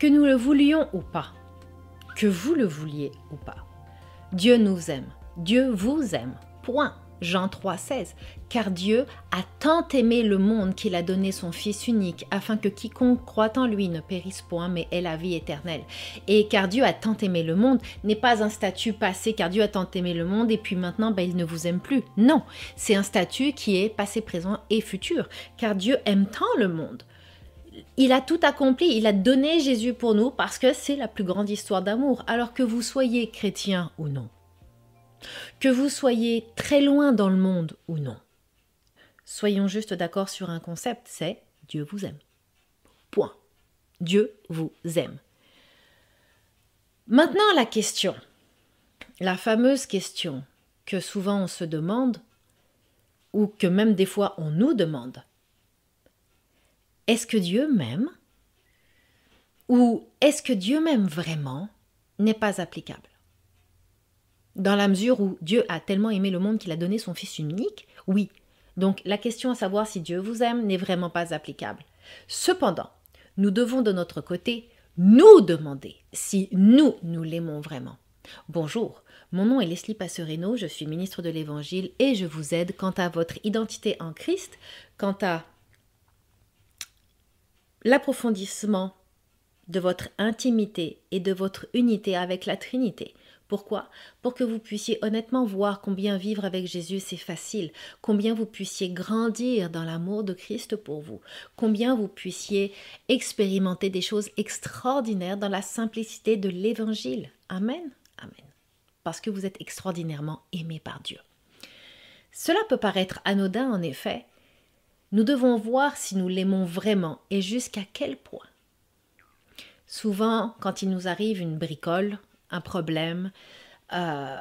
Que nous le voulions ou pas, que vous le vouliez ou pas, Dieu nous aime, Dieu vous aime, point. Jean 3,16. Car Dieu a tant aimé le monde qu'il a donné son Fils unique, afin que quiconque croit en lui ne périsse point, mais ait la vie éternelle. Et car Dieu a tant aimé le monde n'est pas un statut passé, car Dieu a tant aimé le monde et puis maintenant ben, il ne vous aime plus. Non, c'est un statut qui est passé, présent et futur, car Dieu aime tant le monde. Il a tout accompli, il a donné Jésus pour nous parce que c'est la plus grande histoire d'amour, alors que vous soyez chrétien ou non. Que vous soyez très loin dans le monde ou non. Soyons juste d'accord sur un concept, c'est Dieu vous aime. Point. Dieu vous aime. Maintenant la question, la fameuse question que souvent on se demande, ou que même des fois on nous demande. Est-ce que Dieu m'aime Ou est-ce que Dieu m'aime vraiment n'est pas applicable dans la mesure où Dieu a tellement aimé le monde qu'il a donné son Fils unique, oui. Donc la question à savoir si Dieu vous aime n'est vraiment pas applicable. Cependant, nous devons de notre côté nous demander si nous, nous l'aimons vraiment. Bonjour, mon nom est Leslie Passerino, je suis ministre de l'Évangile et je vous aide quant à votre identité en Christ, quant à l'approfondissement de votre intimité et de votre unité avec la Trinité, pourquoi? Pour que vous puissiez honnêtement voir combien vivre avec Jésus c'est facile, combien vous puissiez grandir dans l'amour de Christ pour vous, combien vous puissiez expérimenter des choses extraordinaires dans la simplicité de l'Évangile. Amen. Amen. Parce que vous êtes extraordinairement aimé par Dieu. Cela peut paraître anodin en effet. Nous devons voir si nous l'aimons vraiment et jusqu'à quel point. Souvent, quand il nous arrive une bricole, un problème, euh,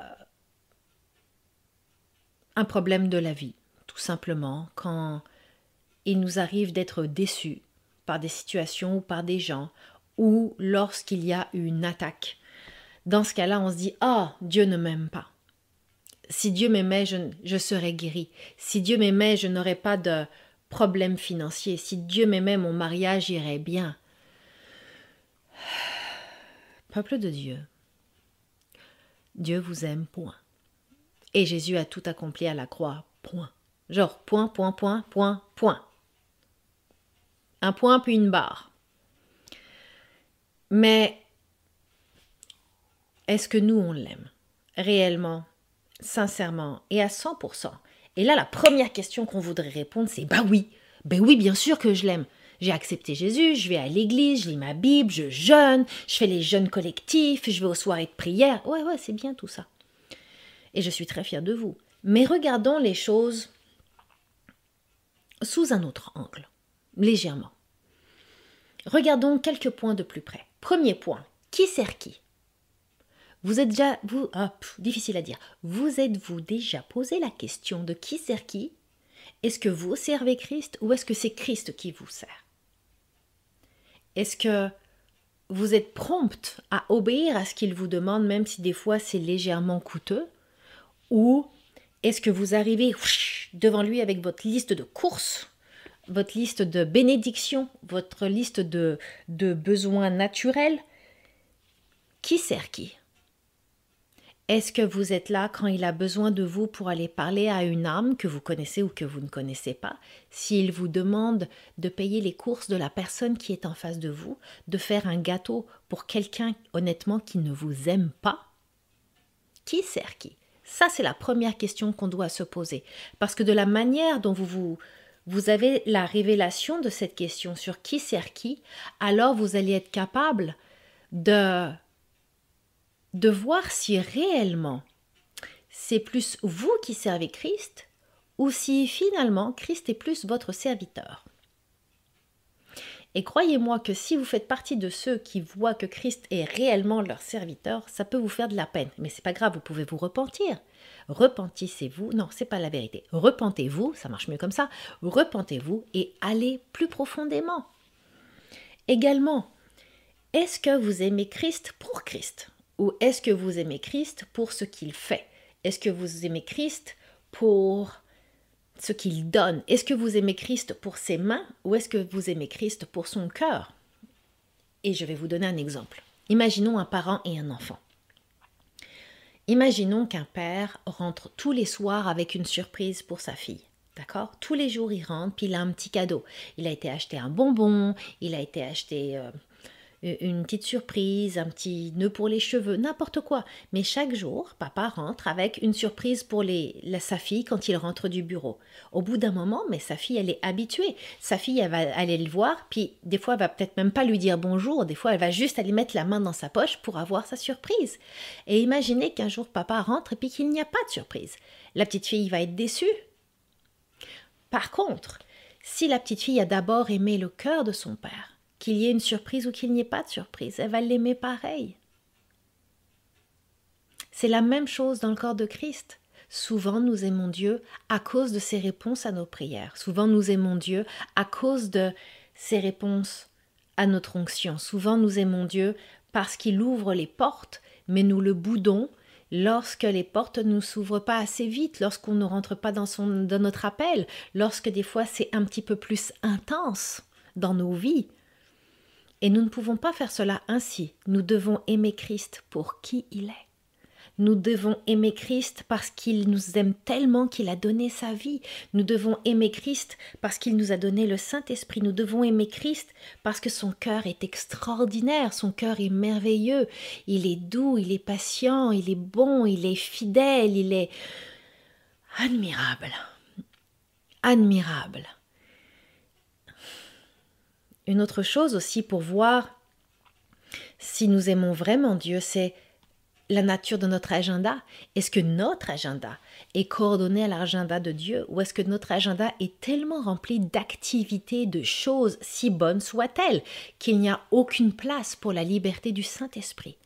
un problème de la vie, tout simplement, quand il nous arrive d'être déçus par des situations ou par des gens, ou lorsqu'il y a une attaque. Dans ce cas-là, on se dit Ah, Dieu ne m'aime pas. Si Dieu m'aimait, je, je serais guéri. Si Dieu m'aimait, je n'aurais pas de problème financier. Si Dieu m'aimait, mon mariage irait bien. Peuple de Dieu, Dieu vous aime, point. Et Jésus a tout accompli à la croix, point. Genre, point, point, point, point, point. Un point puis une barre. Mais est-ce que nous, on l'aime? Réellement, sincèrement et à 100% Et là, la première question qu'on voudrait répondre, c'est bah oui, ben oui, bien sûr que je l'aime. J'ai accepté Jésus, je vais à l'église, je lis ma Bible, je jeûne, je fais les jeûnes collectifs, je vais aux soirées de prière. Ouais, ouais, c'est bien tout ça. Et je suis très fière de vous. Mais regardons les choses sous un autre angle, légèrement. Regardons quelques points de plus près. Premier point, qui sert qui? Vous êtes déjà, vous, hop, difficile à dire. Vous êtes-vous déjà posé la question de qui sert qui? Est-ce que vous servez Christ ou est-ce que c'est Christ qui vous sert? Est-ce que vous êtes prompte à obéir à ce qu'il vous demande, même si des fois c'est légèrement coûteux? Ou est-ce que vous arrivez devant lui avec votre liste de courses, votre liste de bénédictions, votre liste de, de besoins naturels? Qui sert qui? Est-ce que vous êtes là quand il a besoin de vous pour aller parler à une âme que vous connaissez ou que vous ne connaissez pas? S'il vous demande de payer les courses de la personne qui est en face de vous, de faire un gâteau pour quelqu'un honnêtement qui ne vous aime pas? Qui sert qui? Ça, c'est la première question qu'on doit se poser. Parce que de la manière dont vous vous, avez la révélation de cette question sur qui sert qui, alors vous allez être capable de de voir si réellement c'est plus vous qui servez Christ ou si finalement Christ est plus votre serviteur. Et croyez-moi que si vous faites partie de ceux qui voient que Christ est réellement leur serviteur, ça peut vous faire de la peine. Mais c'est pas grave, vous pouvez vous repentir. Repentissez-vous. Non, c'est pas la vérité. Repentez-vous, ça marche mieux comme ça. Repentez-vous et allez plus profondément. Également, est-ce que vous aimez Christ pour Christ? Ou est-ce que vous aimez Christ pour ce qu'il fait? Est-ce que vous aimez Christ pour ce qu'il donne? Est-ce que vous aimez Christ pour ses mains ou est-ce que vous aimez Christ pour son cœur? Et je vais vous donner un exemple. Imaginons un parent et un enfant. Imaginons qu'un père rentre tous les soirs avec une surprise pour sa fille. D'accord? Tous les jours, il rentre, puis il a un petit cadeau. Il a été acheté un bonbon, il a été acheté euh, une petite surprise, un petit nœud pour les cheveux, n'importe quoi. Mais chaque jour, papa rentre avec une surprise pour les, sa fille quand il rentre du bureau. Au bout d'un moment, mais sa fille, elle est habituée. Sa fille, elle va aller le voir, puis des fois, elle va peut-être même pas lui dire bonjour, des fois, elle va juste aller mettre la main dans sa poche pour avoir sa surprise. Et imaginez qu'un jour, papa rentre et puis qu'il n'y a pas de surprise. La petite fille va être déçue. Par contre, si la petite fille a d'abord aimé le cœur de son père, qu'il y ait une surprise ou qu'il n'y ait pas de surprise, elle va l'aimer pareil. C'est la même chose dans le corps de Christ. Souvent nous aimons Dieu à cause de ses réponses à nos prières. Souvent nous aimons Dieu à cause de ses réponses à notre onction. Souvent nous aimons Dieu parce qu'il ouvre les portes, mais nous le boudons lorsque les portes ne s'ouvrent pas assez vite, lorsqu'on ne rentre pas dans, son, dans notre appel, lorsque des fois c'est un petit peu plus intense dans nos vies. Et nous ne pouvons pas faire cela ainsi. Nous devons aimer Christ pour qui il est. Nous devons aimer Christ parce qu'il nous aime tellement qu'il a donné sa vie. Nous devons aimer Christ parce qu'il nous a donné le Saint-Esprit. Nous devons aimer Christ parce que son cœur est extraordinaire, son cœur est merveilleux. Il est doux, il est patient, il est bon, il est fidèle, il est admirable. Admirable. Une autre chose aussi pour voir si nous aimons vraiment Dieu, c'est la nature de notre agenda. Est-ce que notre agenda est coordonné à l'agenda de Dieu ou est-ce que notre agenda est tellement rempli d'activités, de choses, si bonnes soient-elles, qu'il n'y a aucune place pour la liberté du Saint-Esprit?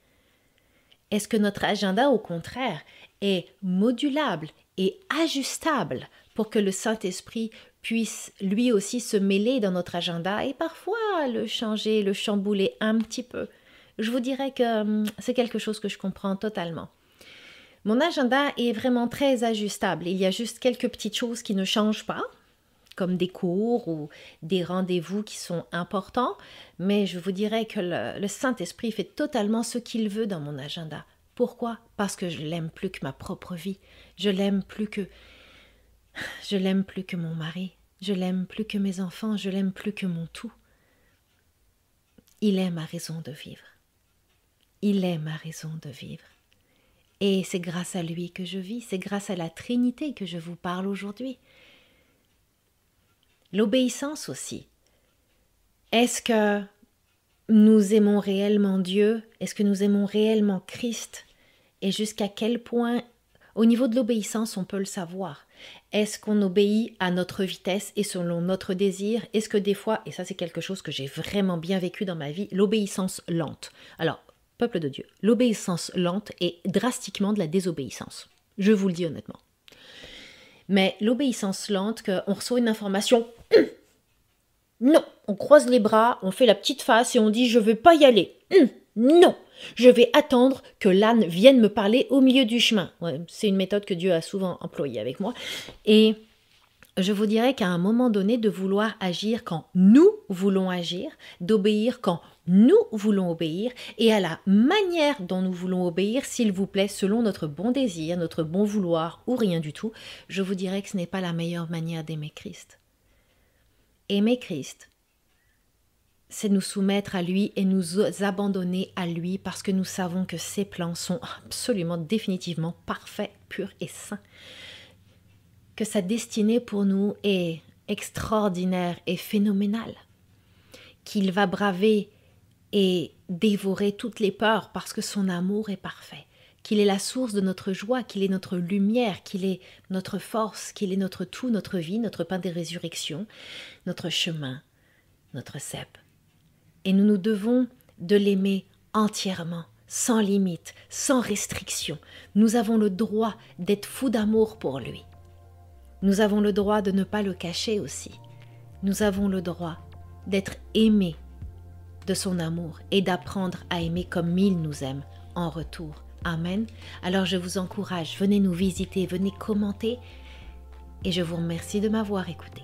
Est-ce que notre agenda, au contraire, est modulable et ajustable pour que le Saint-Esprit puisse lui aussi se mêler dans notre agenda et parfois le changer, le chambouler un petit peu. Je vous dirais que hum, c'est quelque chose que je comprends totalement. Mon agenda est vraiment très ajustable. Il y a juste quelques petites choses qui ne changent pas, comme des cours ou des rendez-vous qui sont importants, mais je vous dirais que le, le Saint-Esprit fait totalement ce qu'il veut dans mon agenda. Pourquoi? Parce que je l'aime plus que ma propre vie. Je l'aime plus que je l'aime plus que mon mari, je l'aime plus que mes enfants, je l'aime plus que mon tout. Il est ma raison de vivre. Il est ma raison de vivre. Et c'est grâce à lui que je vis, c'est grâce à la Trinité que je vous parle aujourd'hui. L'obéissance aussi. Est-ce que nous aimons réellement Dieu? Est-ce que nous aimons réellement Christ? Et jusqu'à quel point, au niveau de l'obéissance, on peut le savoir est-ce qu'on obéit à notre vitesse et selon notre désir? Est-ce que des fois, et ça c'est quelque chose que j'ai vraiment bien vécu dans ma vie, l'obéissance lente? Alors, peuple de Dieu, l'obéissance lente est drastiquement de la désobéissance. Je vous le dis honnêtement. Mais l'obéissance lente, qu'on reçoit une information, non, on croise les bras, on fait la petite face et on dit je veux pas y aller. Non, je vais attendre que l'âne vienne me parler au milieu du chemin. c'est une méthode que Dieu a souvent employée avec moi. Et je vous dirais qu'à un moment donné, de vouloir agir quand nous voulons agir, d'obéir quand nous voulons obéir, et à la manière dont nous voulons obéir, s'il vous plaît, selon notre bon désir, notre bon vouloir ou rien du tout, je vous dirais que ce n'est pas la meilleure manière d'aimer Christ. Aimer Christ, c'est nous soumettre à lui et nous abandonner à lui parce que nous savons que ses plans sont absolument définitivement parfaits, purs et saints. Que sa destinée pour nous est extraordinaire et phénoménale. Qu'il va braver et dévorer toutes les peurs parce que son amour est parfait. Qu'il est la source de notre joie, qu'il est notre lumière, qu'il est notre force, qu'il est notre tout, notre vie, notre pain des résurrections, notre chemin, notre cep et nous nous devons de l'aimer entièrement, sans limite, sans restriction. Nous avons le droit d'être fous d'amour pour lui. Nous avons le droit de ne pas le cacher aussi. Nous avons le droit d'être aimés de son amour et d'apprendre à aimer comme il nous aime en retour. Amen. Alors je vous encourage, venez nous visiter, venez commenter et je vous remercie de m'avoir écouté.